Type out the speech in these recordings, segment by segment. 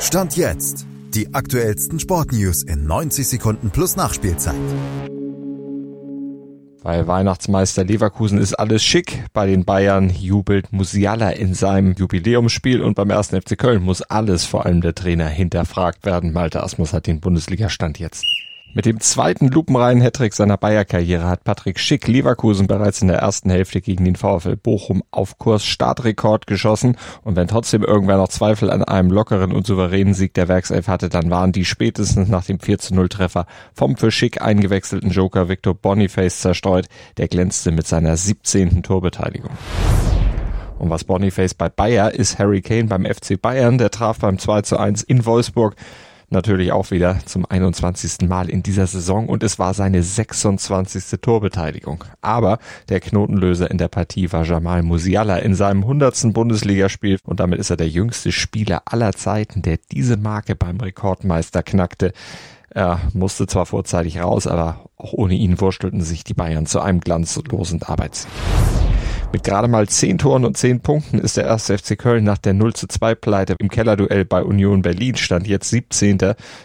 Stand jetzt. Die aktuellsten Sportnews in 90 Sekunden plus Nachspielzeit. Bei Weihnachtsmeister Leverkusen ist alles schick. Bei den Bayern jubelt Musiala in seinem Jubiläumsspiel und beim ersten FC Köln muss alles, vor allem der Trainer, hinterfragt werden. Malte Asmus hat den Bundesliga-Stand jetzt. Mit dem zweiten lupenreinen Hattrick seiner Bayer-Karriere hat Patrick Schick Leverkusen bereits in der ersten Hälfte gegen den VfL Bochum auf Kurs Startrekord geschossen. Und wenn trotzdem irgendwer noch Zweifel an einem lockeren und souveränen Sieg der Werkself hatte, dann waren die spätestens nach dem 4 zu 0 Treffer vom für Schick eingewechselten Joker Victor Boniface zerstreut. Der glänzte mit seiner 17. Torbeteiligung. Und was Boniface bei Bayer ist Harry Kane beim FC Bayern. Der traf beim 2 zu 1 in Wolfsburg natürlich auch wieder zum 21. Mal in dieser Saison und es war seine 26. Torbeteiligung. Aber der Knotenlöser in der Partie war Jamal Musiala in seinem 100. Bundesligaspiel und damit ist er der jüngste Spieler aller Zeiten, der diese Marke beim Rekordmeister knackte. Er musste zwar vorzeitig raus, aber auch ohne ihn wurstelten sich die Bayern zu einem glanzlosen Arbeitssieg. Mit gerade mal 10 Toren und 10 Punkten ist der 1. FC Köln nach der 0 zu 2 Pleite im Kellerduell bei Union Berlin stand jetzt 17.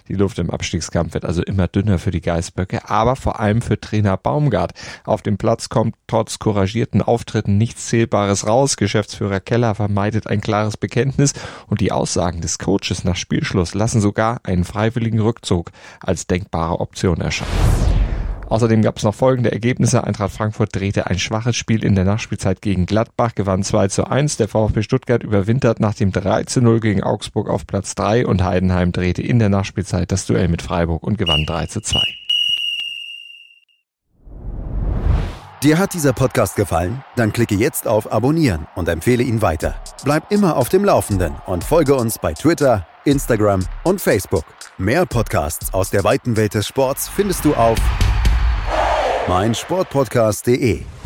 Die Luft im Abstiegskampf wird also immer dünner für die Geißböcke, aber vor allem für Trainer Baumgart. Auf dem Platz kommt trotz couragierten Auftritten nichts Zählbares raus. Geschäftsführer Keller vermeidet ein klares Bekenntnis und die Aussagen des Coaches nach Spielschluss lassen sogar einen freiwilligen Rückzug als denkbare Option erscheinen. Außerdem gab es noch folgende Ergebnisse. Eintracht Frankfurt drehte ein schwaches Spiel in der Nachspielzeit gegen Gladbach, gewann 2 zu 1. Der VfB Stuttgart überwintert nach dem 3 zu 0 gegen Augsburg auf Platz 3 und Heidenheim drehte in der Nachspielzeit das Duell mit Freiburg und gewann 3 zu 2. Dir hat dieser Podcast gefallen? Dann klicke jetzt auf Abonnieren und empfehle ihn weiter. Bleib immer auf dem Laufenden und folge uns bei Twitter, Instagram und Facebook. Mehr Podcasts aus der weiten Welt des Sports findest du auf meinsportpodcast.de